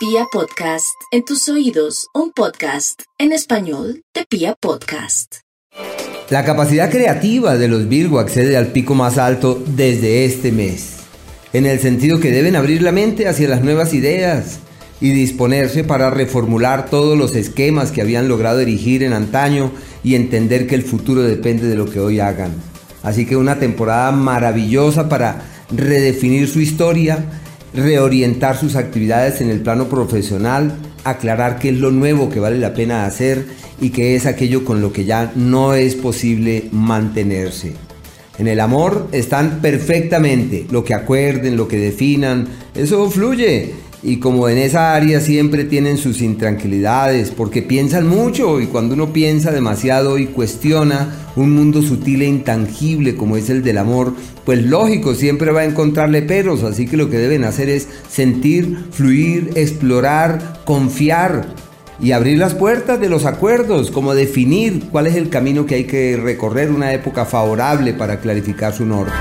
Pia Podcast, en tus oídos, un podcast en español de Pia Podcast. La capacidad creativa de los Virgo accede al pico más alto desde este mes, en el sentido que deben abrir la mente hacia las nuevas ideas y disponerse para reformular todos los esquemas que habían logrado erigir en antaño y entender que el futuro depende de lo que hoy hagan. Así que una temporada maravillosa para redefinir su historia, reorientar sus actividades en el plano profesional, aclarar qué es lo nuevo que vale la pena hacer y qué es aquello con lo que ya no es posible mantenerse. En el amor están perfectamente, lo que acuerden, lo que definan, eso fluye y como en esa área siempre tienen sus intranquilidades, porque piensan mucho y cuando uno piensa demasiado y cuestiona un mundo sutil e intangible como es el del amor, pues lógico, siempre va a encontrarle peros, así que lo que deben hacer es sentir, fluir, explorar, confiar y abrir las puertas de los acuerdos, como definir cuál es el camino que hay que recorrer, una época favorable para clarificar su norte.